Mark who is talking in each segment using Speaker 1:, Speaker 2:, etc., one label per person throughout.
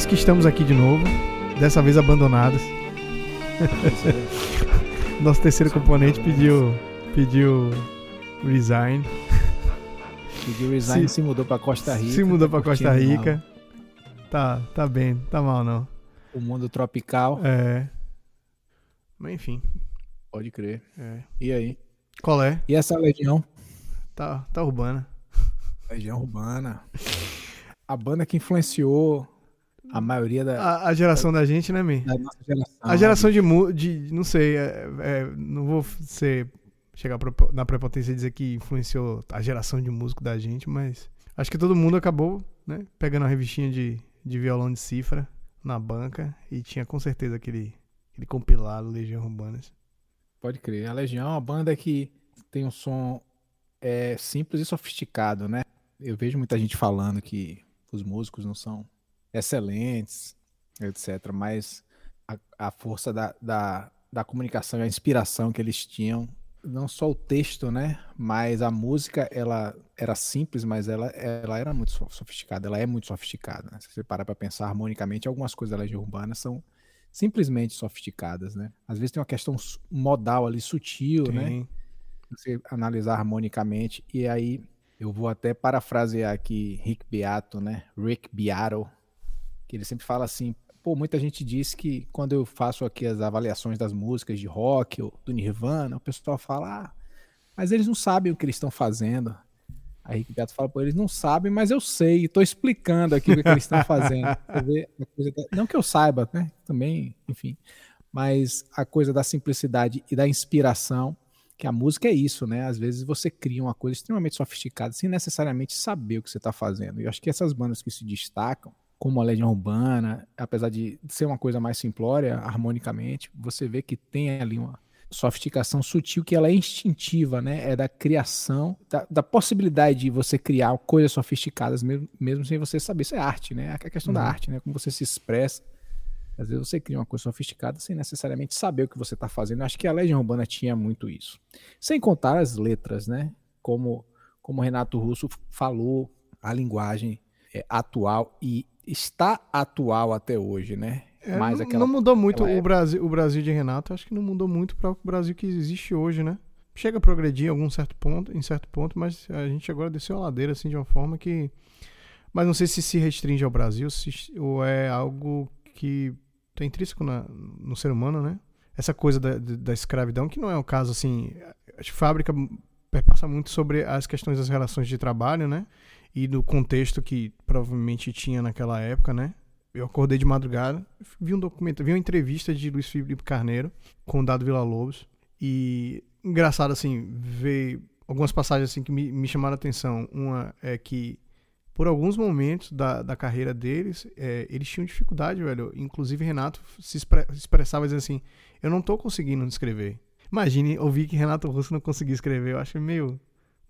Speaker 1: Eis que estamos aqui de novo, dessa vez abandonados. Nosso terceiro componente pediu, pediu resign.
Speaker 2: Pediu resign se, se mudou para Costa Rica.
Speaker 1: Se mudou tá para Costa Rica. Tá, tá bem, tá mal não.
Speaker 2: O mundo tropical.
Speaker 1: É. Mas enfim.
Speaker 2: Pode crer.
Speaker 1: É.
Speaker 2: E aí?
Speaker 1: Qual é?
Speaker 2: E essa legião?
Speaker 1: Tá, tá urbana.
Speaker 2: Legião urbana. A banda que influenciou a maioria da.
Speaker 1: A, a geração da, da, gente, né, Mi?
Speaker 2: Da nossa geração.
Speaker 1: A geração de, de. Não sei, é, é, não vou ser. Chegar na prepotência e dizer que influenciou a geração de músico da gente, mas. Acho que todo mundo acabou, né? Pegando a revistinha de, de violão de cifra na banca e tinha com certeza aquele, aquele compilado Legião Urbanas.
Speaker 2: Pode crer. A Legião é uma banda que tem um som é, simples e sofisticado, né? Eu vejo muita gente falando que os músicos não são excelentes, etc. Mas a, a força da, da, da comunicação e a inspiração que eles tinham, não só o texto, né? Mas a música, ela era simples, mas ela, ela era muito sofisticada. Ela é muito sofisticada. Né? Se você parar para pensar harmonicamente, algumas coisas da Legião Urbana são simplesmente sofisticadas, né? Às vezes tem uma questão modal ali, sutil, né? Sim. né? Você analisar harmonicamente. E aí, eu vou até parafrasear aqui Rick Beato, né? Rick Beato, que ele sempre fala assim, pô, muita gente diz que quando eu faço aqui as avaliações das músicas de rock ou do Nirvana, o pessoal fala, ah, mas eles não sabem o que eles estão fazendo. Aí Rick Beato fala, pô, eles não sabem, mas eu sei, estou explicando aqui o que, que eles estão fazendo. não que eu saiba, né? Também, enfim. Mas a coisa da simplicidade e da inspiração, que a música é isso, né? Às vezes você cria uma coisa extremamente sofisticada sem necessariamente saber o que você está fazendo. E eu acho que essas bandas que se destacam, como a Legião Urbana, apesar de ser uma coisa mais simplória, harmonicamente, você vê que tem ali uma sofisticação sutil que ela é instintiva, né? É da criação, da, da possibilidade de você criar coisas sofisticadas mesmo, mesmo sem você saber. Isso é arte, né? É a questão uhum. da arte, né? Como você se expressa. Às vezes você cria uma coisa sofisticada sem necessariamente saber o que você está fazendo. Eu acho que a Legião Urbana tinha muito isso. Sem contar as letras, né? Como, como Renato Russo falou, a linguagem é, atual e está atual até hoje, né?
Speaker 1: É, Mais aquela, não mudou muito o Brasil, o Brasil de Renato, acho que não mudou muito para o Brasil que existe hoje, né? Chega a progredir em algum certo ponto, em certo ponto, mas a gente agora desceu a ladeira assim de uma forma que mas não sei se se restringe ao Brasil se, ou é algo que tem intrínseco na, no ser humano, né? Essa coisa da, da escravidão, que não é o caso assim. A fábrica perpassa muito sobre as questões das relações de trabalho, né? E do contexto que provavelmente tinha naquela época, né? Eu acordei de madrugada, vi um documento, vi uma entrevista de Luiz Felipe Carneiro com o Dado Vila Lobos e engraçado assim ver algumas passagens assim que me, me chamaram a atenção. Uma é que por alguns momentos da, da carreira deles, é, eles tinham dificuldade, velho. Inclusive Renato se expressava dizendo assim: "Eu não tô conseguindo escrever". Imagine ouvir que Renato Russo não conseguia escrever. Eu acho meio.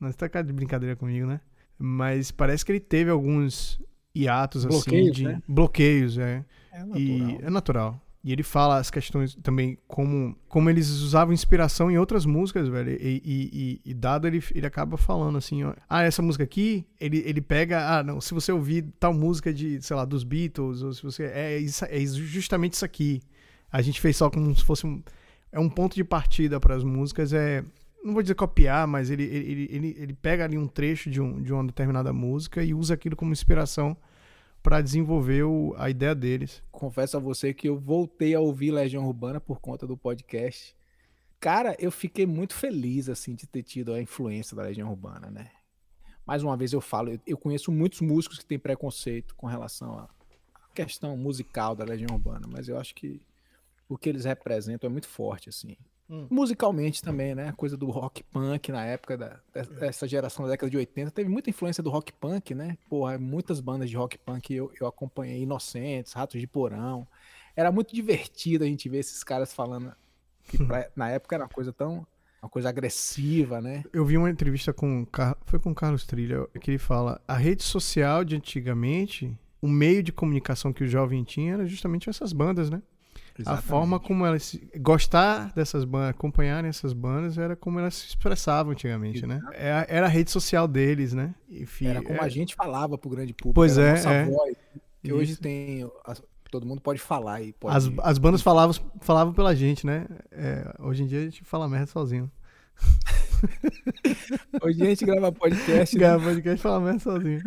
Speaker 1: Não, você tá de brincadeira comigo, né? Mas parece que ele teve alguns hiatos assim, bloqueios, assim de né? bloqueios, é. É natural. E é natural. E ele fala as questões também, como, como eles usavam inspiração em outras músicas, velho. E, e, e, e dado ele, ele acaba falando assim, ó. Ah, essa música aqui, ele, ele pega. Ah, não, se você ouvir tal música de, sei lá, dos Beatles, ou se você. É, isso, é justamente isso aqui. A gente fez só como se fosse um. É um ponto de partida para as músicas, é não vou dizer copiar, mas ele, ele, ele, ele pega ali um trecho de, um, de uma determinada música e usa aquilo como inspiração para desenvolver o, a ideia deles.
Speaker 2: Confesso a você que eu voltei a ouvir Legião Urbana por conta do podcast. Cara, eu fiquei muito feliz assim de ter tido a influência da Legião Urbana, né? Mais uma vez eu falo, eu conheço muitos músicos que têm preconceito com relação à questão musical da Legião Urbana, mas eu acho que o que eles representam é muito forte assim. Hum. Musicalmente também, né? Coisa do rock punk na época da, dessa geração da década de 80. Teve muita influência do rock punk, né? Porra, muitas bandas de rock punk eu, eu acompanhei. Inocentes, Ratos de Porão. Era muito divertido a gente ver esses caras falando que pra, na época era uma coisa tão. Uma coisa agressiva, né?
Speaker 1: Eu vi uma entrevista com. Foi com o Carlos Trilha, que ele fala: a rede social de antigamente, o meio de comunicação que o jovem tinha era justamente essas bandas, né? Exatamente. A forma como elas gostar dessas bandas, acompanharem essas bandas, era como elas se expressavam antigamente, né? Era, era a rede social deles, né?
Speaker 2: Enfim, era como é... a gente falava pro grande público.
Speaker 1: Pois é, é.
Speaker 2: Voz. Que hoje tem. Todo mundo pode falar e pode.
Speaker 1: As, as bandas falavam, falavam pela gente, né? É, hoje em dia a gente fala merda sozinho.
Speaker 2: Hoje a gente grava podcast.
Speaker 1: Né? Grava podcast e fala merda sozinho.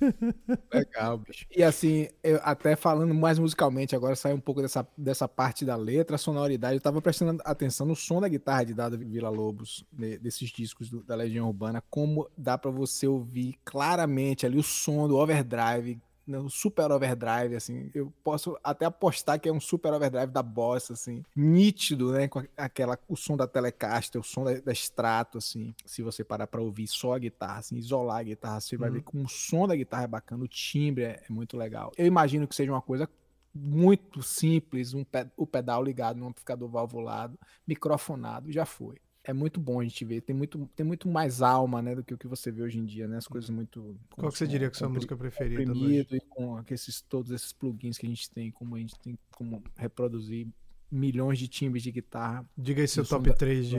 Speaker 2: Legal, bicho. E assim, eu, até falando mais musicalmente, agora sai um pouco dessa, dessa parte da letra, a sonoridade. Eu tava prestando atenção no som da guitarra de Dada Vila Lobos, desses discos do, da Legião Urbana, como dá para você ouvir claramente ali o som do overdrive no super overdrive, assim. Eu posso até apostar que é um super overdrive da Boss, assim. Nítido, né? Com aquela, o som da Telecaster, o som da, da Strato, assim. Se você parar pra ouvir só a guitarra, assim, isolar a guitarra, você uhum. vai ver que o som da guitarra é bacana, o timbre é, é muito legal. Eu imagino que seja uma coisa muito simples, um pe o pedal ligado no amplificador valvulado, microfonado, já foi é muito bom a gente ver. Tem muito, tem muito mais alma, né, do que o que você vê hoje em dia, né? As coisas muito.
Speaker 1: Qual que você diria que é a sua música preferida?
Speaker 2: E com esses, todos esses plugins que a gente tem, como a gente tem como reproduzir milhões de timbres de guitarra.
Speaker 1: Diga aí seu top 3 de,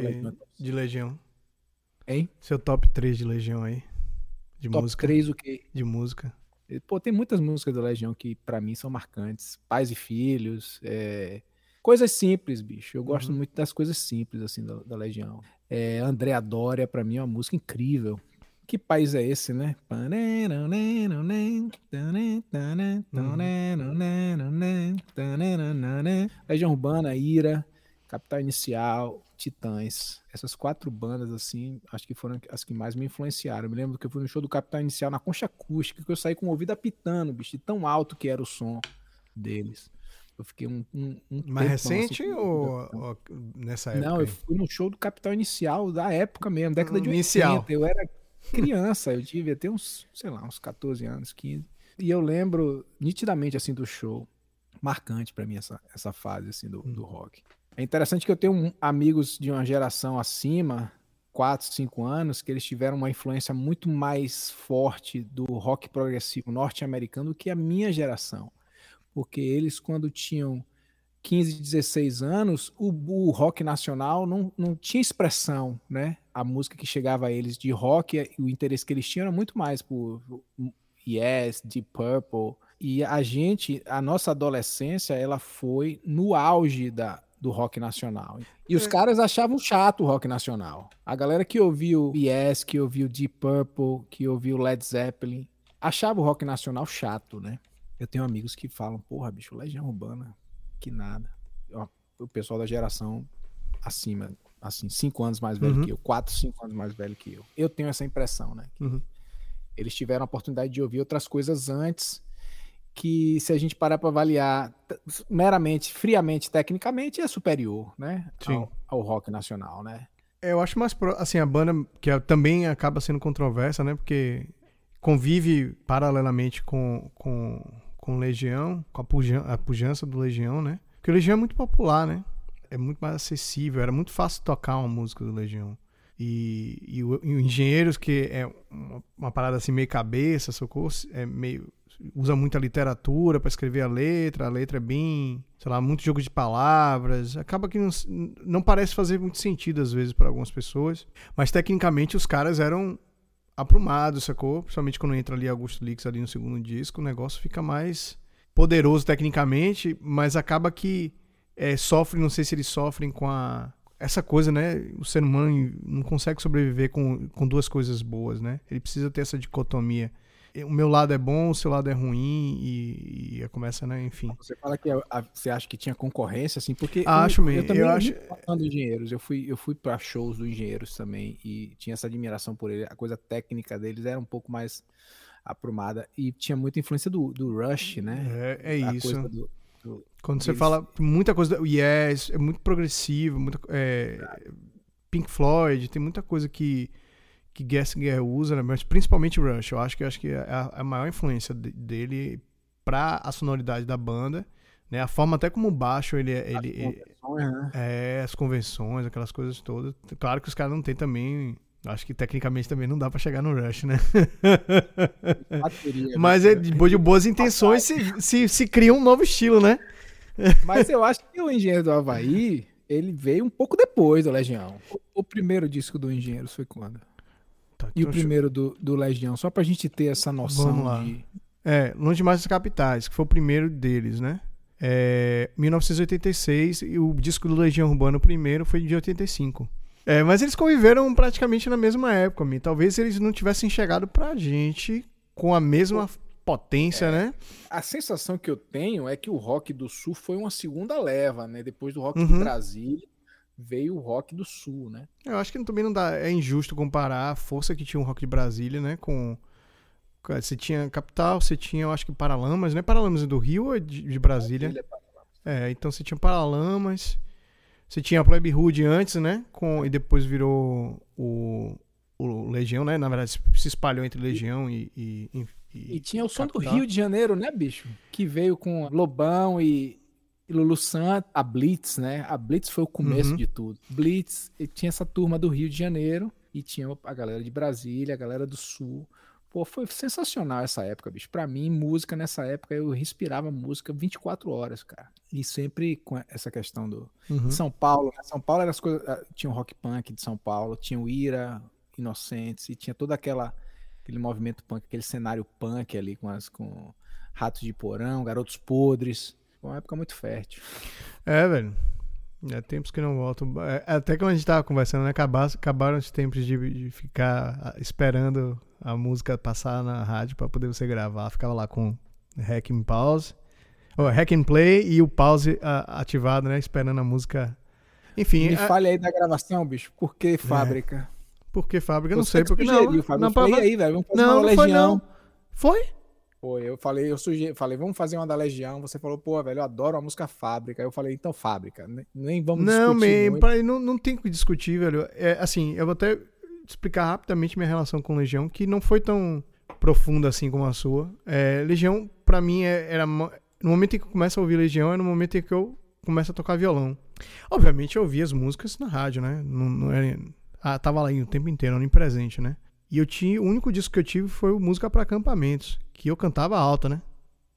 Speaker 1: de Legião.
Speaker 2: Hein?
Speaker 1: Seu top 3 de Legião aí. De
Speaker 2: top
Speaker 1: música.
Speaker 2: 3 o quê?
Speaker 1: De música.
Speaker 2: Pô, tem muitas músicas da Legião que para mim são marcantes. Pais e Filhos, é, Coisas simples, bicho. Eu gosto uhum. muito das coisas simples, assim, da, da Legião. É, André Dória, pra mim, é uma música incrível. Que país é esse, né? Legião Urbana, Ira, Capital Inicial, Titãs. Essas quatro bandas, assim, acho que foram as que mais me influenciaram. Eu me lembro que eu fui no show do Capital Inicial na Concha Acústica, que eu saí com o ouvido apitando, bicho, de tão alto que era o som deles. Eu fiquei um. um, um
Speaker 1: Mais recente assim, ou, ou, nessa época?
Speaker 2: Não, eu fui no show do Capital Inicial da época mesmo, década de Inicial. 80. Eu era criança, eu devia ter uns, sei lá, uns 14 anos, 15. E eu lembro nitidamente assim do show. Marcante para mim essa, essa fase assim do, do rock. É interessante que eu tenho um, amigos de uma geração acima, 4, 5 anos, que eles tiveram uma influência muito mais forte do rock progressivo norte-americano do que a minha geração porque eles, quando tinham 15, 16 anos, o, o, rock nacional não, não tinha expressão, né? A música que chegava a eles de rock, o interesse que eles tinham era muito mais por Yes, Deep Purple. E a gente, a nossa adolescência, ela foi no auge da, do rock nacional. E os é. caras achavam chato o rock nacional. A galera que ouviu Yes, que ouviu Deep Purple, que ouviu Led Zeppelin, achava o rock nacional chato, né? Eu tenho amigos que falam, porra, bicho, Legião Urbana, que nada. o pessoal da geração acima, assim, cinco anos mais velho uhum. que eu, quatro, cinco anos mais velho que eu. Eu tenho essa impressão, né? Uhum. Eles tiveram a oportunidade de ouvir outras coisas antes que, se a gente parar para avaliar meramente, friamente, tecnicamente, é superior, né? Ao, ao, rock nacional, né?
Speaker 1: Eu acho mais, pro, assim, a banda que é, também acaba sendo controversa, né? Porque convive paralelamente com, com com Legião, com a, pujan a pujança do Legião, né? Porque o Legião é muito popular, né? É muito mais acessível, era muito fácil tocar uma música do Legião. E, e, o, e o Engenheiros, que é uma, uma, parada assim meio cabeça, socorro, é meio usa muita literatura para escrever a letra, a letra é bem, sei lá, muito jogo de palavras, acaba que não, não parece fazer muito sentido às vezes para algumas pessoas, mas tecnicamente os caras eram aprumado, sacou? Principalmente quando entra ali Augusto Lix ali no segundo disco, o negócio fica mais poderoso tecnicamente, mas acaba que é, sofre, não sei se eles sofrem com a essa coisa, né? O ser humano não consegue sobreviver com, com duas coisas boas, né? Ele precisa ter essa dicotomia o meu lado é bom, o seu lado é ruim e, e começa, né? Enfim.
Speaker 2: Você fala que a, a, você acha que tinha concorrência, assim, porque
Speaker 1: acho
Speaker 2: eu,
Speaker 1: mesmo.
Speaker 2: Eu também
Speaker 1: eu acho
Speaker 2: engenheiros. Eu fui, eu fui para shows do engenheiros também e tinha essa admiração por ele. A coisa técnica deles era um pouco mais aprumada e tinha muita influência do, do Rush, né?
Speaker 1: É, é isso. Do, do, Quando você fala muita coisa do Yes, é muito progressivo, muito, é, Pink Floyd, tem muita coisa que que Gessinger usa, né? mas principalmente Rush. Eu acho que, eu acho que é a, a maior influência dele para a sonoridade da banda. Né? A forma até como o baixo ele, é, ele, ele né? é as convenções, aquelas coisas todas. Claro que os caras não têm também Acho que tecnicamente também não dá para chegar no Rush, né? Bateria, Mas é, depois de boas intenções se, se, se, cria um novo estilo, né?
Speaker 2: Mas eu acho que o Engenheiro do Havaí, ele veio um pouco depois do Legião. O, o primeiro disco do Engenheiro foi quando? E o primeiro do, do Legião, só pra gente ter essa noção de,
Speaker 1: É, Longe Demais das Capitais, que foi o primeiro deles, né? É, 1986 e o disco do Legião Urbana, o primeiro, foi de 85. É, mas eles conviveram praticamente na mesma época, Mi. Talvez eles não tivessem chegado pra gente com a mesma potência, é, né?
Speaker 2: A sensação que eu tenho é que o rock do sul foi uma segunda leva, né? Depois do rock uhum. do Brasil veio o rock do sul, né?
Speaker 1: Eu acho que também não dá, é injusto comparar a força que tinha o rock de Brasília, né, com você tinha Capital, você tinha, eu acho que Paralamas, né? Paralamas é do Rio ou é de, de Brasília? É, então você tinha Paralamas, você tinha a Plebe Hood antes, né? Com, e depois virou o, o Legião, né? Na verdade, se espalhou entre Legião e. E,
Speaker 2: e, e tinha o som do Rio de Janeiro, né, bicho? Que veio com Lobão e, e Lulu Santos, a Blitz, né? A Blitz foi o começo uhum. de tudo. Blitz, tinha essa turma do Rio de Janeiro e tinha a galera de Brasília, a galera do Sul. Pô, foi sensacional essa época, bicho. Pra mim, música nessa época, eu respirava música 24 horas, cara. E sempre com essa questão do uhum. São Paulo. Né? São Paulo era as coisas. Ah, tinha o rock punk de São Paulo, tinha o Ira, Inocentes, e tinha toda aquela aquele movimento punk, aquele cenário punk ali com as com Ratos de Porão, Garotos Podres. Foi uma época muito fértil.
Speaker 1: É, velho. É tempos que não voltam. É, até quando a gente tava conversando, né? Acabaram, acabaram os tempos de, de ficar esperando a música passar na rádio para poder você gravar. Ficava lá com hack and pause. Ou hack and play e o pause uh, ativado, né? Esperando a música. Enfim.
Speaker 2: Me a... fale aí da gravação, bicho. Por que fábrica? É.
Speaker 1: Por que fábrica? Não sei. Porque não.
Speaker 2: Não, não, não aí, velho. Vamos fazer não, uma não legião. Foi, não.
Speaker 1: Foi?
Speaker 2: Foi, eu falei, eu sugeri, falei, vamos fazer uma da Legião. Você falou, pô, velho, eu adoro a música Fábrica. Eu falei, então Fábrica, nem vamos
Speaker 1: não,
Speaker 2: discutir.
Speaker 1: Man, pra, não, não tem o que discutir, velho. É, assim, eu vou até explicar rapidamente minha relação com Legião, que não foi tão profunda assim como a sua. É, Legião, para mim, é, era. No momento em que eu começo a ouvir Legião, é no momento em que eu começo a tocar violão. Obviamente, eu ouvia as músicas na rádio, né? Não, não era, ah, tava lá o tempo inteiro, onipresente, né? E eu tinha. O único disco que eu tive foi o Música para Acampamentos que eu cantava alto, né?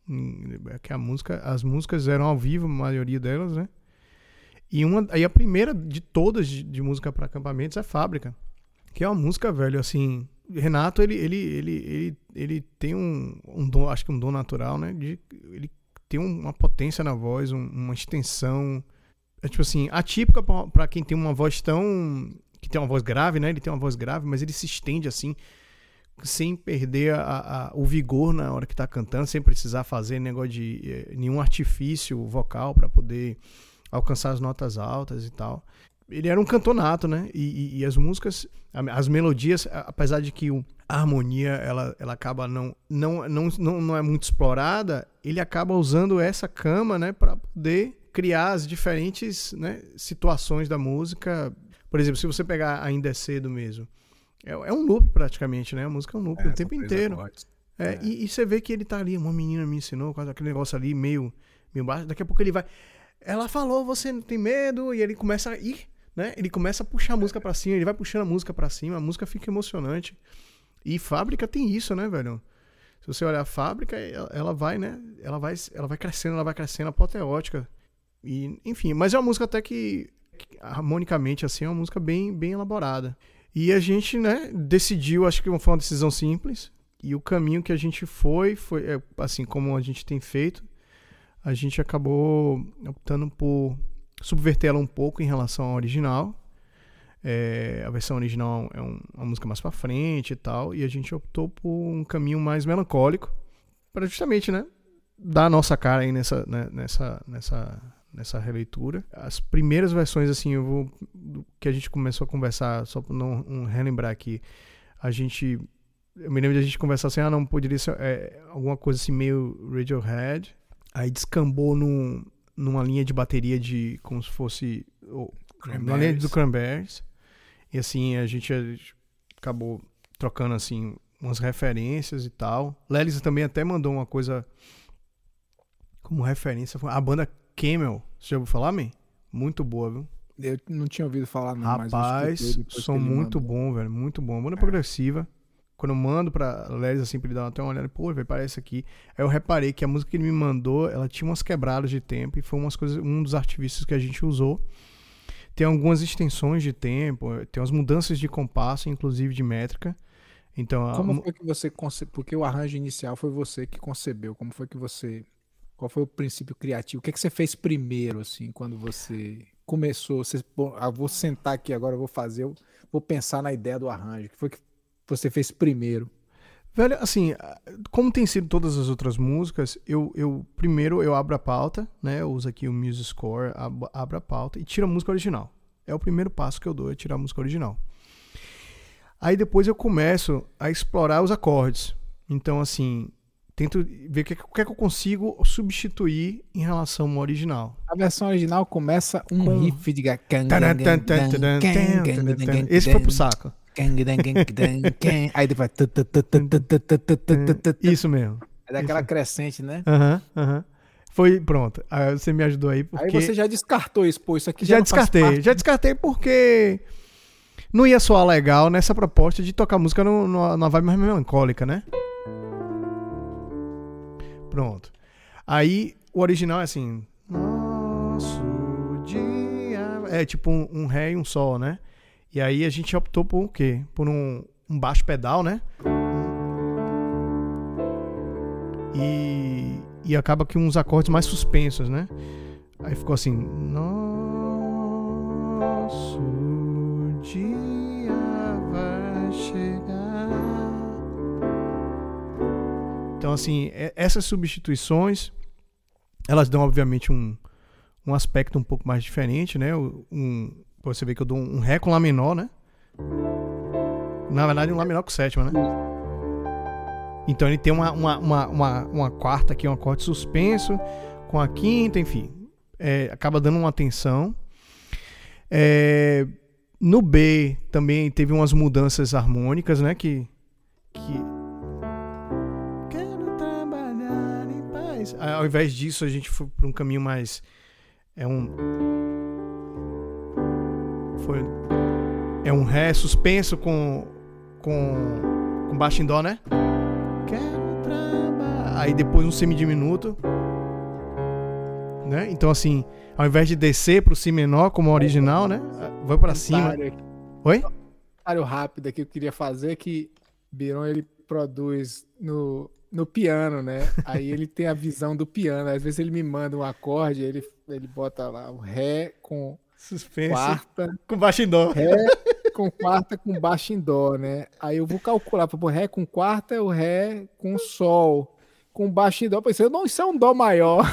Speaker 1: Hum, que a música, as músicas eram ao vivo, a maioria delas, né? E uma, aí a primeira de todas de, de música para acampamentos é Fábrica, que é uma música, velho, assim, Renato, ele ele ele ele, ele tem um, um dom, acho que um dom natural, né? De, ele tem uma potência na voz, um, uma extensão, é tipo assim, atípica para quem tem uma voz tão que tem uma voz grave, né? Ele tem uma voz grave, mas ele se estende assim sem perder a, a, o vigor na hora que tá cantando, sem precisar fazer negócio de eh, nenhum artifício vocal para poder alcançar as notas altas e tal. Ele era um cantor nato, né? E, e, e as músicas, as melodias, apesar de que o, a harmonia ela, ela acaba não, não, não, não, não é muito explorada, ele acaba usando essa cama, né, para poder criar as diferentes né, situações da música. Por exemplo, se você pegar Ainda é Cedo mesmo, é, é um loop praticamente, né? A música é um loop é, o tempo inteiro. É, é. E, e, você vê que ele tá ali, uma menina me ensinou, quase aquele negócio ali meio, meio baixo. Daqui a pouco ele vai. Ela falou, você não tem medo, e ele começa a ir, né? Ele começa a puxar a música para cima, ele vai puxando a música para cima, a música fica emocionante. E fábrica tem isso, né, velho? Se você olhar a fábrica, ela, ela vai, né? Ela vai, ela vai crescendo, ela vai crescendo, apoteótica. E, enfim, mas é uma música até que, que harmonicamente, assim, é uma música bem, bem elaborada. E a gente, né, decidiu, acho que foi uma decisão simples. E o caminho que a gente foi, foi é, assim como a gente tem feito, a gente acabou optando por subverter ela um pouco em relação ao original. É, a versão original é um, uma música mais para frente e tal, e a gente optou por um caminho mais melancólico para justamente, né, dar a nossa cara aí nessa, né, nessa, nessa nessa releitura. As primeiras versões, assim, eu vou. que a gente começou a conversar, só para não um, relembrar aqui, a gente. Eu me lembro de a gente conversar assim, ah, não, poderia ser é, alguma coisa assim meio Radiohead. Aí descambou num, numa linha de bateria de. como se fosse. Ou, uma linha do Cranberries. E assim, a gente, a gente acabou trocando assim umas referências e tal. Lelis também até mandou uma coisa como referência. A banda Camel. Você já ouviu falar, man? Muito boa, viu?
Speaker 2: Eu não tinha ouvido falar, não.
Speaker 1: Rapaz, som muito bom, velho. Muito bom. Banda é. progressiva. Quando eu mando pra Les, assim, pra ele dar até uma olhada, pô, velho, parece aqui. Aí eu reparei que a música que ele me mandou, ela tinha umas quebradas de tempo e foi umas coisas, um dos artifícios que a gente usou. Tem algumas extensões de tempo, tem umas mudanças de compasso, inclusive de métrica. Então,
Speaker 2: como foi que você concebeu? Porque o arranjo inicial foi você que concebeu. Como foi que você. Qual foi o princípio criativo? O que, é que você fez primeiro, assim, quando você começou? Você, ah, vou sentar aqui agora, vou fazer, vou pensar na ideia do arranjo. O que foi que você fez primeiro?
Speaker 1: Velho, assim, como tem sido todas as outras músicas, eu, eu primeiro eu abro a pauta, né? Eu uso aqui o Music Score, abro a pauta e tiro a música original. É o primeiro passo que eu dou, é tirar a música original. Aí depois eu começo a explorar os acordes. Então, assim, tento ver o que, que, é que eu consigo substituir em relação ao original.
Speaker 2: A versão original começa um Com... riff de.
Speaker 1: Esse foi pro saco.
Speaker 2: Aí depois.
Speaker 1: Isso mesmo.
Speaker 2: É daquela crescente, né?
Speaker 1: Aham, aham. Foi, pronto. Aí você me ajudou aí porque...
Speaker 2: Aí você já descartou isso, pô, isso aqui já
Speaker 1: Já descartei, já descartei porque não ia soar legal nessa proposta de tocar música no, no, numa vibe mais melancólica, né? Pronto. Aí o original é assim... Nosso dia... É tipo um, um ré e um sol, né? E aí a gente optou por o quê? Por um, um baixo pedal, né? E, e acaba que uns acordes mais suspensos, né? Aí ficou assim. Nosso Então, assim, essas substituições, elas dão, obviamente, um, um aspecto um pouco mais diferente, né? Um, você vê que eu dou um Ré com Lá menor, né? Na verdade, um Lá menor com sétima, né? Então ele tem uma, uma, uma, uma, uma quarta aqui, um acorde suspenso, com a quinta, enfim. É, acaba dando uma tensão. É, no B também teve umas mudanças harmônicas, né? Que. que... Ao invés disso, a gente foi para um caminho mais. É um foi. É um Ré suspenso com. com. com baixo em Dó, né? Quero trabalhar. Aí depois um semidiminuto. Né? Então assim, ao invés de descer pro Si menor como original, né? Vai para cima. Oi?
Speaker 2: Um rápido aqui que eu queria fazer é que Biron ele produz no, no piano, né? Aí ele tem a visão do piano. Às vezes ele me manda um acorde, ele, ele bota lá o Ré com
Speaker 1: Suspense.
Speaker 2: Quarta.
Speaker 1: Com baixo em dó.
Speaker 2: Ré com quarta com baixo em dó, né? Aí eu vou calcular, pô, Ré com quarta é o Ré com Sol. Com baixo em dó. Eu pensei, não, isso é um Dó maior.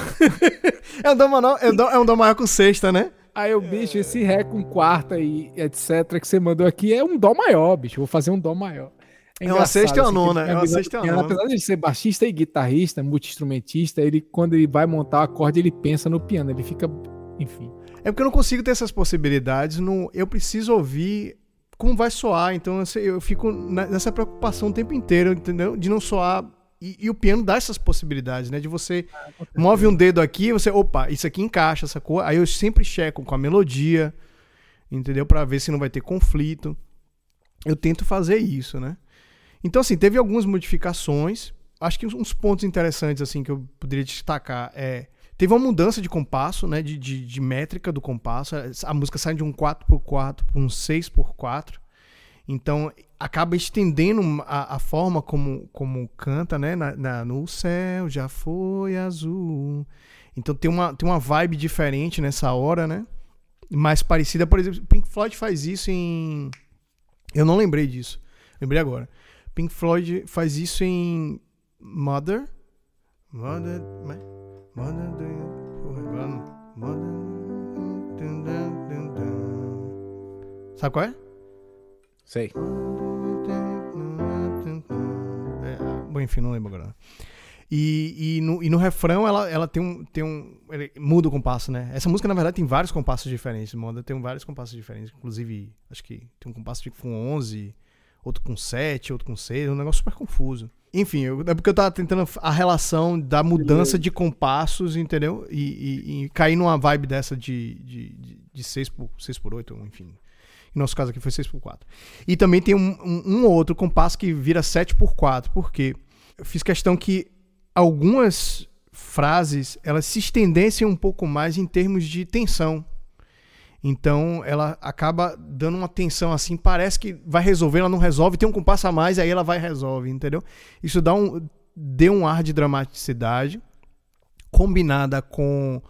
Speaker 1: é, um dó maior é, um dó, é um Dó maior com sexta, né?
Speaker 2: Aí o bicho, esse Ré com quarta e etc. que você mandou aqui é um Dó maior, bicho. Eu vou fazer um Dó maior.
Speaker 1: É, é uma sexta e uma nona. É uma sexta uma nona.
Speaker 2: Apesar de ser baixista e guitarrista, multi-instrumentista, ele, quando ele vai montar o acorde, ele pensa no piano. Ele fica, enfim.
Speaker 1: É porque eu não consigo ter essas possibilidades. No, eu preciso ouvir como vai soar. Então eu fico nessa preocupação o tempo inteiro, entendeu? De não soar. E, e o piano dá essas possibilidades, né? De você ah, move um dedo aqui, você, opa, isso aqui encaixa, essa cor. Aí eu sempre checo com a melodia, entendeu? Para ver se não vai ter conflito. Eu tento fazer isso, né? Então, assim, teve algumas modificações. Acho que uns pontos interessantes, assim, que eu poderia destacar é Teve uma mudança de compasso, né? De, de, de métrica do compasso. A música sai de um 4x4 para um 6x4. Então acaba estendendo a, a, forma como, como canta, né? Na, na, no céu já foi azul. Então tem uma, tem uma vibe diferente nessa hora, né? Mais parecida, por exemplo, Pink Floyd faz isso em. Eu não lembrei disso. Lembrei agora. Pink Floyd faz isso em Mother. Mother. Mother do Porra, agora não. Sabe qual é?
Speaker 2: Sei.
Speaker 1: É, bom, enfim, não lembro agora. E, e, no, e no refrão ela, ela tem um. Tem um muda o compasso, né? Essa música, na verdade, tem vários compassos diferentes. Moda tem vários compassos diferentes. Inclusive, acho que tem um compasso com 11, outro com 7, outro com 6. É um negócio super confuso. Enfim, eu, é porque eu tava tentando a relação da mudança de compassos, entendeu? E, e, e cair numa vibe dessa de, de, de, 6 por, 6 por 8, enfim. Em nosso caso aqui foi 6 por 4. E também tem um, um, um outro compasso que vira 7 por 4, porque eu fiz questão que algumas frases elas se estendessem um pouco mais em termos de tensão. Então ela acaba dando uma tensão assim, parece que vai resolver, ela não resolve, tem um compasso a mais, aí ela vai e resolve, entendeu? Isso dá um, deu um ar de dramaticidade, combinada com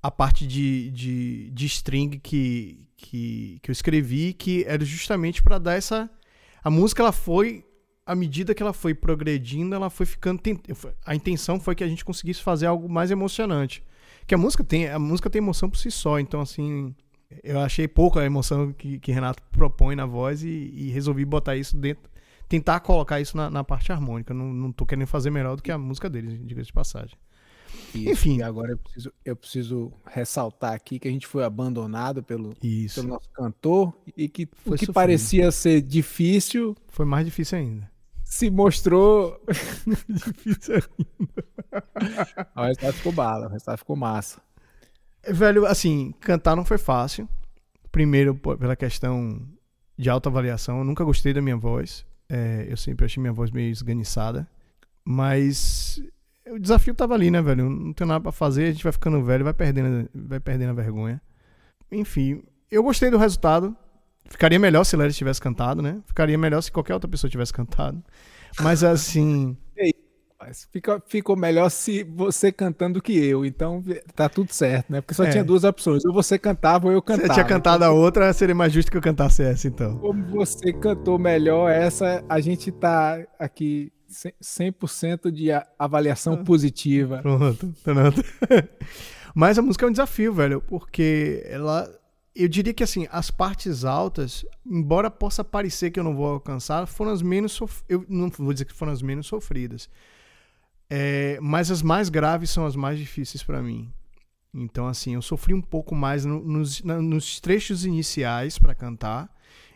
Speaker 1: a parte de, de, de string que, que, que eu escrevi, que era justamente para dar essa. A música ela foi à medida que ela foi progredindo, ela foi ficando. A intenção foi que a gente conseguisse fazer algo mais emocionante. Que a música tem, a música tem emoção por si só, então assim, eu achei pouco a emoção que, que Renato propõe na voz e, e, resolvi botar isso dentro, tentar colocar isso na, na parte harmônica. Não, não tô querendo fazer melhor do que a música deles, diga de passagem.
Speaker 2: Isso, Enfim. agora eu preciso, eu preciso ressaltar aqui que a gente foi abandonado pelo, pelo nosso cantor e que foi o que parecia ser difícil.
Speaker 1: Foi mais difícil ainda
Speaker 2: se mostrou difícil ainda. o resultado ficou bala, o resultado ficou massa.
Speaker 1: Velho, assim, cantar não foi fácil. Primeiro, pela questão de autoavaliação. Eu nunca gostei da minha voz. É, eu sempre achei minha voz meio esganiçada. Mas o desafio tava ali, né, velho? Não tem nada pra fazer, a gente vai ficando velho, vai perdendo, vai perdendo a vergonha. Enfim, eu gostei do resultado. Ficaria melhor se Larry tivesse cantado, né? Ficaria melhor se qualquer outra pessoa tivesse cantado. Mas assim.
Speaker 2: Fica, ficou melhor se você cantando que eu. Então tá tudo certo, né? Porque só é. tinha duas opções. Ou você cantava ou eu cantava.
Speaker 1: Você tinha cantado a outra, seria mais justo que eu cantasse essa, então.
Speaker 2: Como você cantou melhor essa, a gente tá aqui 100% de avaliação ah. positiva.
Speaker 1: Pronto, pronto. Mas a música é um desafio, velho, porque ela eu diria que assim, as partes altas, embora possa parecer que eu não vou alcançar, foram as menos sof... eu não vou dizer que foram as menos sofridas. É, mas as mais graves são as mais difíceis para mim. Então assim, eu sofri um pouco mais no, nos, na, nos trechos iniciais para cantar.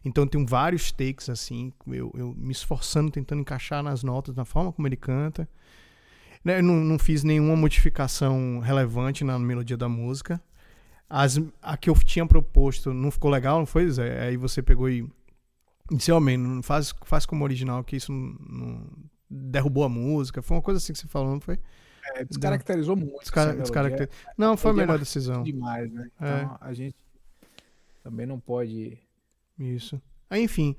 Speaker 1: Então tem vários takes assim, eu, eu, me esforçando, tentando encaixar nas notas, na forma como ele canta. Né, eu não, não fiz nenhuma modificação relevante na melodia da música. As, a que eu tinha proposto não ficou legal, não foi, Zé? Aí você pegou e disse, homem, oh, faz, faz como original, que isso não, não, derrubou a música. Foi uma coisa assim que você falou, não foi?
Speaker 2: É, descaracterizou muito.
Speaker 1: Descar descaracter... Não, foi a melhor decisão.
Speaker 2: Demais, né? É. Então, é. a gente também não pode.
Speaker 1: Isso. Aí, enfim,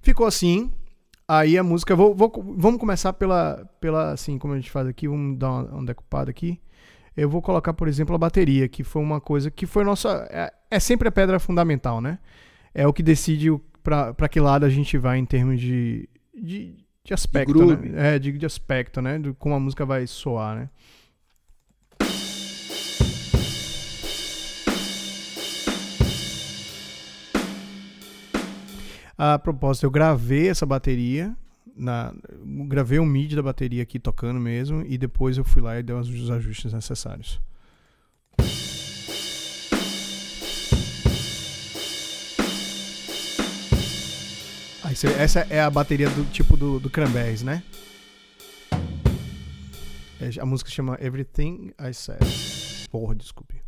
Speaker 1: ficou assim. Aí a música. Vou, vou, vamos começar pela, pela. Assim, como a gente faz aqui. Vamos dar uma, uma decupada aqui eu vou colocar, por exemplo, a bateria, que foi uma coisa que foi nossa. É, é sempre a pedra fundamental, né? É o que decide para que lado a gente vai em termos de, de, de aspecto, de né? É, de, de aspecto, né? De como a música vai soar, né? A propósito, eu gravei essa bateria na, gravei um MIDI da bateria aqui tocando mesmo e depois eu fui lá e dei os ajustes necessários. Essa é a bateria do tipo do, do Cranberries, né? É, a música chama Everything I Said. Porra, desculpe.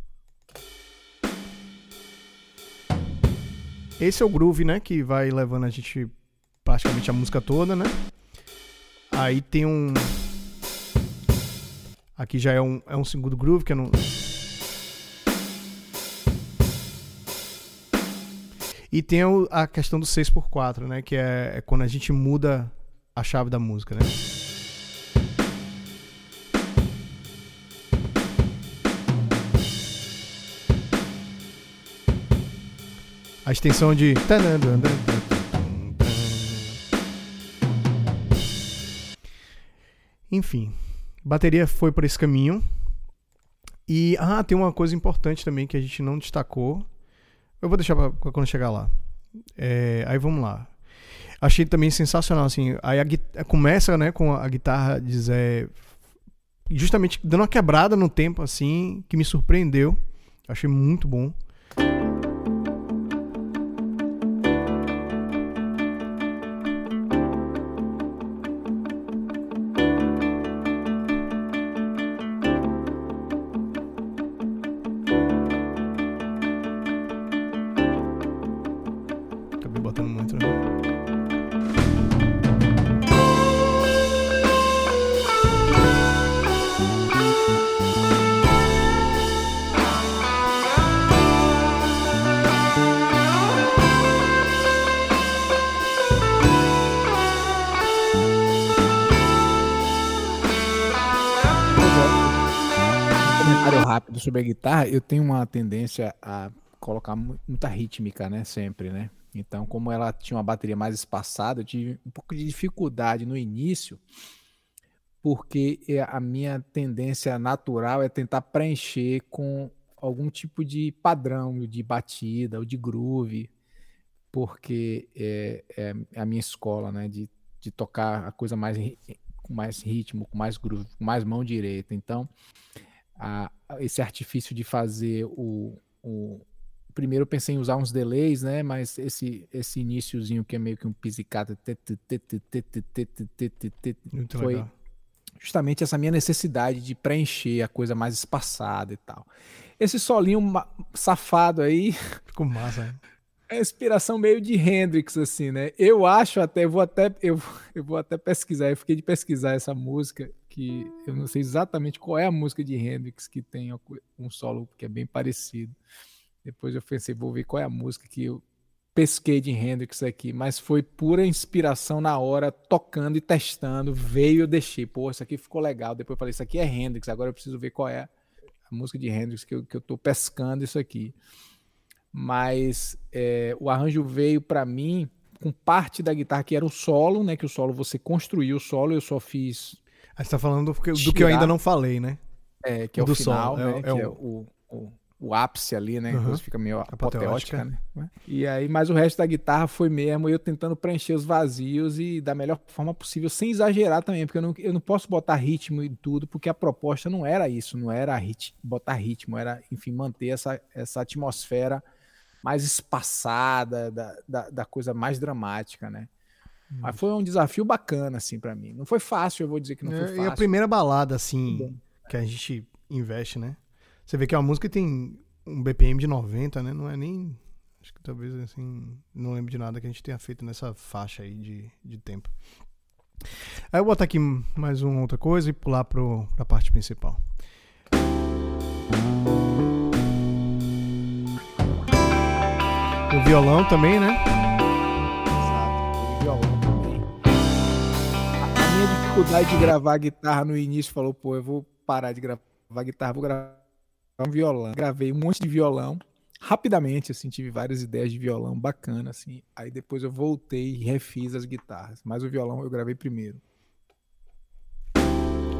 Speaker 1: Esse é o groove, né? Que vai levando a gente praticamente a música toda, né? Aí tem um. Aqui já é um, é um segundo groove que eu não. E tem a questão do 6x4, né? Que é, é quando a gente muda a chave da música, né? A extensão de. Enfim, bateria foi por esse caminho. E, ah, tem uma coisa importante também que a gente não destacou. Eu vou deixar pra quando chegar lá. É, aí vamos lá. Achei também sensacional, assim. Aí a, começa, né, com a guitarra de Zé justamente dando uma quebrada no tempo, assim, que me surpreendeu. Achei muito bom.
Speaker 2: Sobre a guitarra, eu tenho uma tendência a colocar muita rítmica, né? Sempre, né? Então, como ela tinha uma bateria mais espaçada, eu tive um pouco de dificuldade no início, porque é, a minha tendência natural é tentar preencher com algum tipo de padrão de batida ou de groove, porque é, é a minha escola, né? De, de tocar a coisa mais com mais ritmo, com mais groove, com mais mão direita. Então, a, esse artifício de fazer o, o primeiro eu pensei em usar uns delays, né? Mas esse esse iníciozinho que é meio que um pizzicato foi legal. justamente essa minha necessidade de preencher a coisa mais espaçada e tal. Esse solinho safado aí
Speaker 1: ficou massa.
Speaker 2: É inspiração meio de Hendrix assim, né? Eu acho até eu vou até eu, eu vou até pesquisar, eu fiquei de pesquisar essa música que eu não sei exatamente qual é a música de Hendrix que tem um solo que é bem parecido. Depois eu pensei, vou ver qual é a música que eu pesquei de Hendrix aqui, mas foi pura inspiração na hora, tocando e testando. Veio, eu deixei. Pô, isso aqui ficou legal. Depois eu falei, isso aqui é Hendrix, agora eu preciso ver qual é a música de Hendrix que eu, que eu tô pescando isso aqui. Mas é, o arranjo veio para mim com parte da guitarra que era o solo, né? Que o solo você construiu o solo, eu só fiz.
Speaker 1: Aí você tá falando do que, do que eu ainda não falei, né?
Speaker 2: É, que é o do final, solo. É, né? É, é, o... o, o o ápice ali, né? Uhum. fica meio apoteótica, apoteótica, né? E aí, mas o resto da guitarra foi mesmo eu tentando preencher os vazios e da melhor forma possível, sem exagerar também, porque eu não, eu não posso botar ritmo e tudo, porque a proposta não era isso, não era hit, botar ritmo, era, enfim, manter essa, essa atmosfera mais espaçada, da, da, da coisa mais dramática, né? Mas foi um desafio bacana, assim, para mim. Não foi fácil, eu vou dizer que não foi fácil.
Speaker 1: É, a primeira balada, assim, que a gente investe, né? Você vê que a música tem um BPM de 90, né? Não é nem. Acho que talvez assim. Não lembro de nada que a gente tenha feito nessa faixa aí de, de tempo. Aí eu vou botar aqui mais uma outra coisa e pular pro, pra parte principal. O violão também, né?
Speaker 2: Dificuldade de gravar guitarra no início falou, pô, eu vou parar de gravar guitarra, vou gravar um violão. Gravei um monte de violão. Rapidamente, assim, tive várias ideias de violão bacana, assim. Aí depois eu voltei e refiz as guitarras. Mas o violão eu gravei primeiro.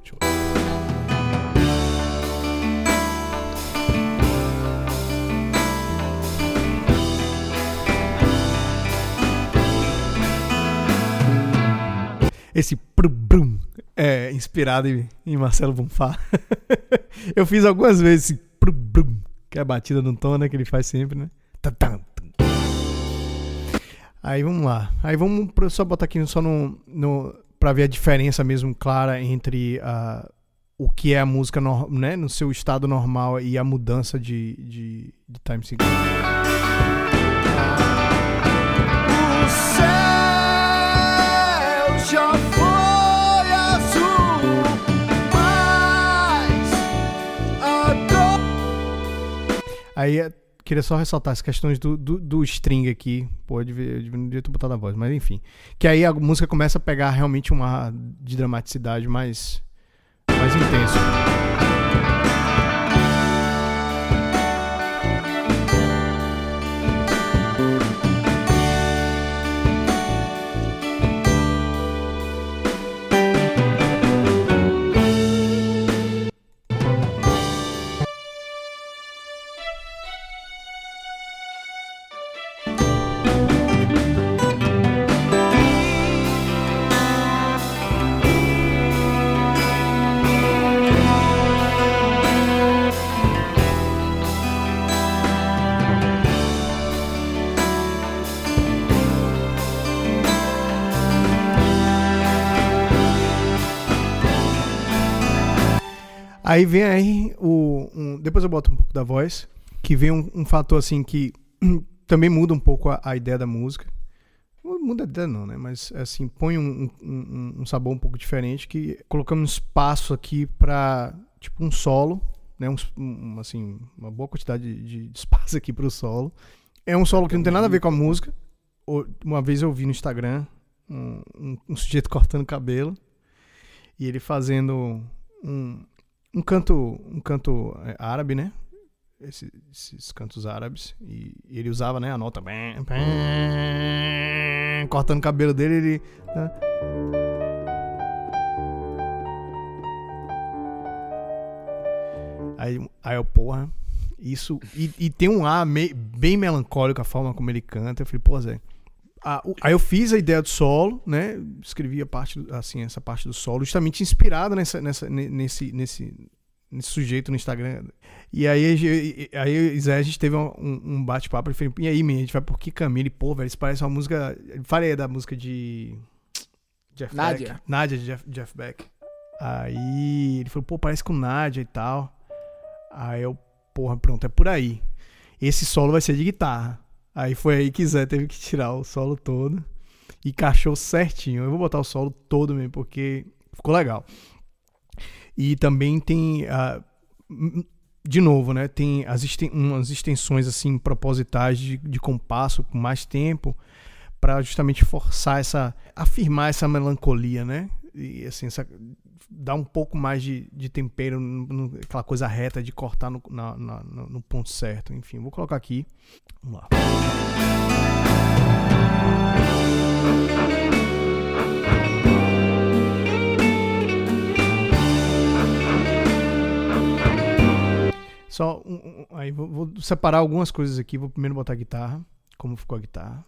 Speaker 2: Deixa eu...
Speaker 1: Esse brum, é inspirado em, Marcelo Bonfá. eu fiz algumas vezes esse brum, que é a batida no tom, né? Que ele faz sempre, né? Aí vamos lá. Aí vamos só botar aqui só no, no para ver a diferença mesmo clara entre o que é a música no, né, no seu estado normal e a mudança de, de, de time signature. O céu Aí eh, queria só ressaltar as questões do, do, do string aqui. Pô, eu devia, eu devia ter botado a voz, mas enfim. Que aí a música começa a pegar realmente uma de dramaticidade mais, mais intenso. Aí vem aí o. Um, depois eu boto um pouco da voz. Que vem um, um fator assim que também muda um pouco a, a, ideia da música. Muda a ideia não, né? Mas assim, põe um, um, um sabor um pouco diferente que colocamos espaço aqui para tipo um solo, né? Um, assim, uma boa quantidade de, de espaço aqui para o solo. É um solo que não tem nada a ver com a música. Uma vez eu vi no Instagram um, um sujeito cortando cabelo e ele fazendo um, um canto, um canto é, árabe, né? Esses, cantos árabes. E, ele usava, né, a nota. Bam, bam, cortando o cabelo dele, ele. Né? Aí, aí eu, porra, isso. E, e tem um ar meio, bem melancólico a forma como ele canta. Eu falei, pô, Zé. Aí eu fiz a ideia do solo, né? Escrevi a parte, assim, essa parte do solo, justamente inspirado nessa, nessa, nesse, nesse, nesse sujeito no Instagram. E aí, aí Zé, a gente teve um, um bate-papo. Ele falou, e aí, man, a gente vai por que caminho? Ele, pô, velho, isso parece uma música. Falei da música de.
Speaker 2: Jeff Nádia.
Speaker 1: Beck. Nádia de Jeff, Jeff Beck. Aí ele falou, pô, parece com Nádia e tal. Aí eu, porra, pronto, é por aí. Esse solo vai ser de guitarra. Aí foi aí que Zé teve que tirar o solo todo. E encaixou certinho. Eu vou botar o solo todo mesmo, porque ficou legal. E também tem. Uh, de novo, né? Tem as umas extensões assim propositais de, de compasso com mais tempo para justamente forçar essa. afirmar essa melancolia, né? E assim, essa, dar um pouco mais de, de tempero, aquela coisa reta de cortar no, na, na, no ponto certo. Enfim, vou colocar aqui. Vamos lá. Só um, um, aí vou, vou, separar algumas coisas aqui. Vou primeiro botar a guitarra, como ficou a guitarra.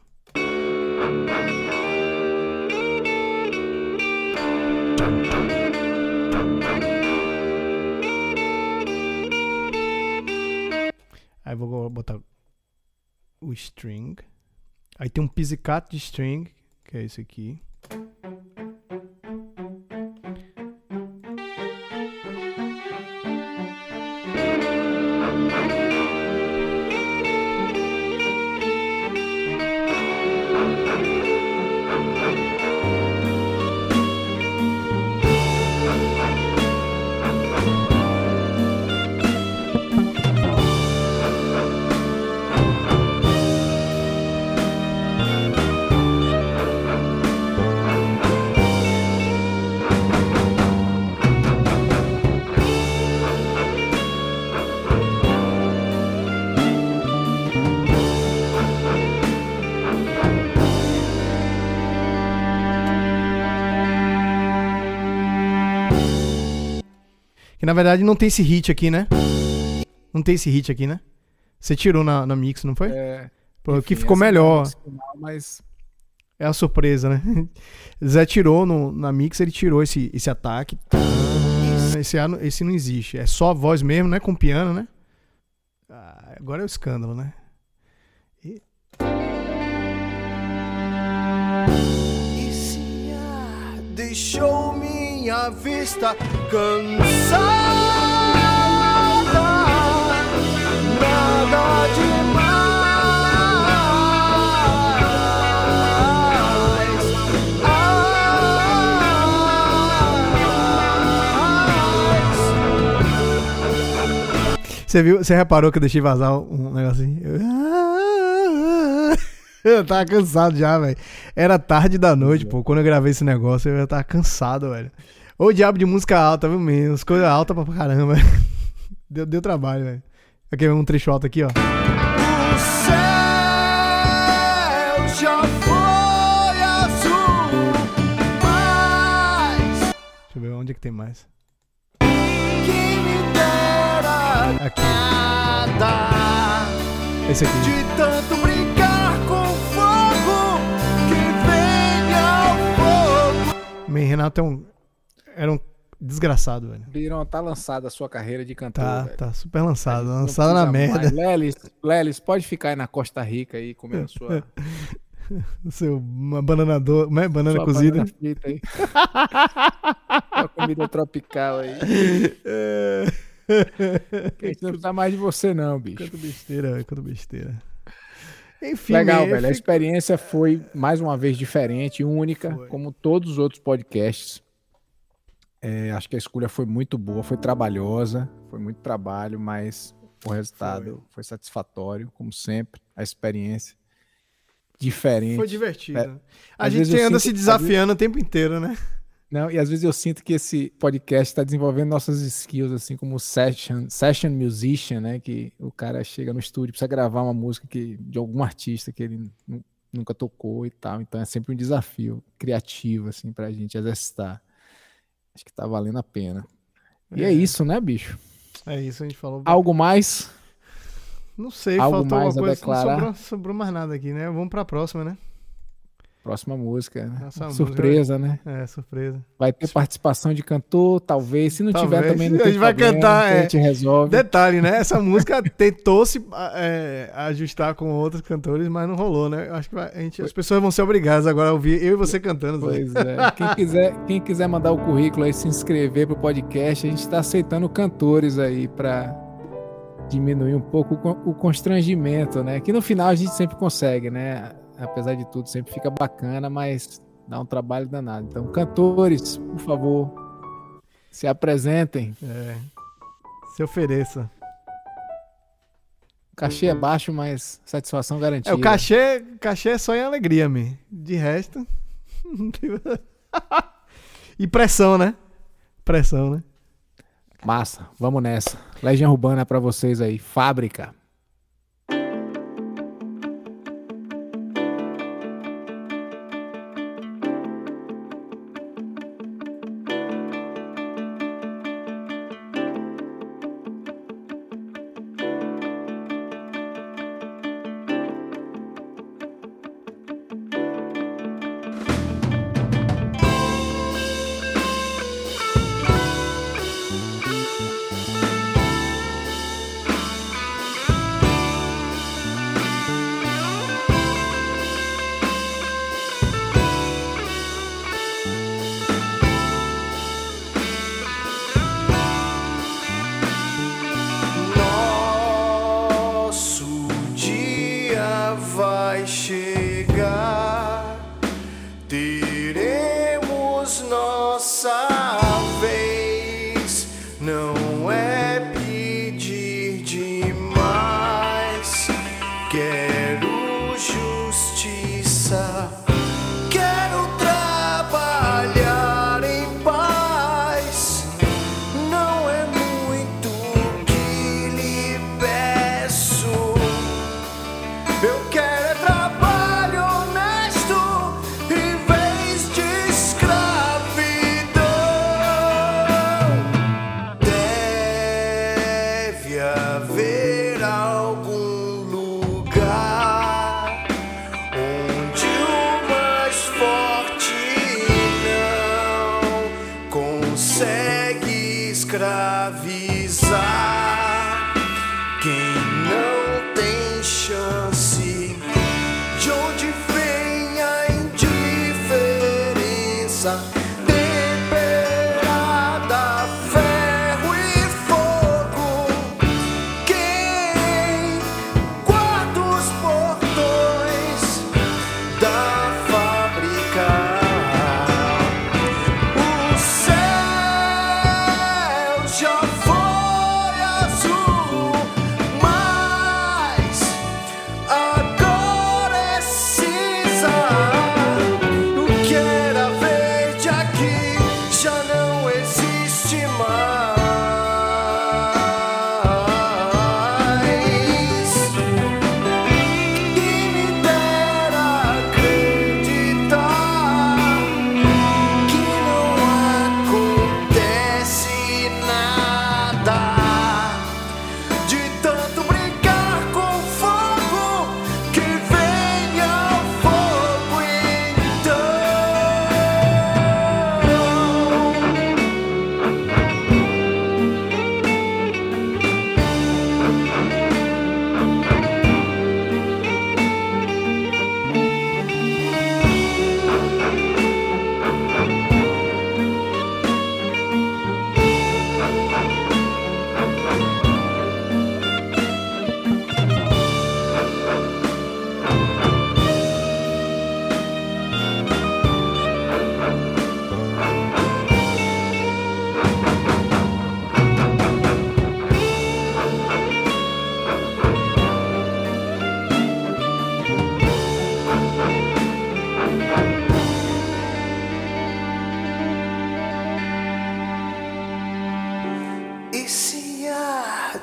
Speaker 1: Aí vou botar o string. Aí tem um pizzicato de string, que é esse aqui. Na verdade não tem esse hit aqui, né? Não tem esse hit aqui, né? Você tirou na, na mix, não foi? É. Pô, que ficou melhor.
Speaker 2: mas...
Speaker 1: É a surpresa, né? Zé tirou no, na mix, ele tirou esse, esse ataque. Esse, esse não existe. É só a voz mesmo, né? Com piano, né? Ah, agora é o escândalo, né? E... deixou minha vista cansada, nada demais. Você viu? Você reparou que eu deixei vazar um negocinho? Eu tava cansado já, velho. Era tarde da noite, pô. Quando eu gravei esse negócio, eu tava cansado, velho. Ô diabo de música alta, viu mesmo? Coisa alta pra caramba. Deu, deu trabalho, velho. Aqui um trecho alto aqui, ó. O céu já foi azul, mas... Deixa eu ver onde é que tem mais. Quem me dera aqui. Nada Esse aqui. De tanto brincar com fogo que vem ao fogo. Man, Renato é um era um desgraçado, velho.
Speaker 2: Birão, tá lançada a sua carreira de cantor. Tá,
Speaker 1: velho. tá super lançado. Lançada na merda.
Speaker 2: Lelis, Lelis, pode ficar aí na Costa Rica aí comendo sua.
Speaker 1: Seu uma banana do, né? banana sua cozida. Banana frita aí.
Speaker 2: uma comida tropical aí. É... A gente não precisa mais de você, não, bicho.
Speaker 1: Canto besteira, velho. Canto besteira. Enfim,
Speaker 2: Legal, velho. Fico... A experiência foi mais uma vez diferente, única, foi. como todos os outros podcasts. É, acho que a escolha foi muito boa, foi trabalhosa, foi muito trabalho, mas o resultado foi, foi satisfatório, como sempre. A experiência diferente.
Speaker 1: Foi divertido. É, a gente anda sinto, se desafiando o tempo inteiro, né?
Speaker 3: Não, e às vezes eu sinto que esse podcast está desenvolvendo nossas skills, assim como session, session musician, né? Que o cara chega no estúdio, precisa gravar uma música que, de algum artista que ele nunca tocou e tal. Então é sempre um desafio criativo, assim, pra gente exercitar. Acho que tá valendo a pena. E é, é isso, né, bicho?
Speaker 1: É isso, a gente falou.
Speaker 3: Algo mais?
Speaker 1: Não sei, Algo faltou mais alguma coisa. Não sobrou, sobrou mais nada aqui, né? Vamos pra próxima, né?
Speaker 3: Próxima música. Né? surpresa, música,
Speaker 1: né? É, surpresa.
Speaker 3: Vai ter participação de cantor, talvez. Se não talvez. tiver também, não
Speaker 1: A gente vai problema, cantar. É... A
Speaker 3: gente resolve.
Speaker 1: Detalhe, né? Essa música tentou se é, ajustar com outros cantores, mas não rolou, né? Acho que a gente, as pessoas vão ser obrigadas agora a ouvir eu e você cantando.
Speaker 3: Pois é. Quem quiser, quem quiser mandar o currículo aí, se inscrever pro podcast, a gente está aceitando cantores aí para diminuir um pouco o constrangimento, né? Que no final a gente sempre consegue, né? Apesar de tudo, sempre fica bacana, mas dá um trabalho danado. Então, cantores, por favor, se apresentem.
Speaker 1: É, se ofereça.
Speaker 3: O cachê é baixo, mas satisfação garantida.
Speaker 1: É, o cachê, cachê é só em alegria, me. De resto. e pressão, né? Pressão, né?
Speaker 3: Massa, vamos nessa. Legião Urbana para vocês aí. Fábrica.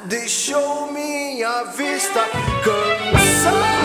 Speaker 3: deixou minha vista cansada.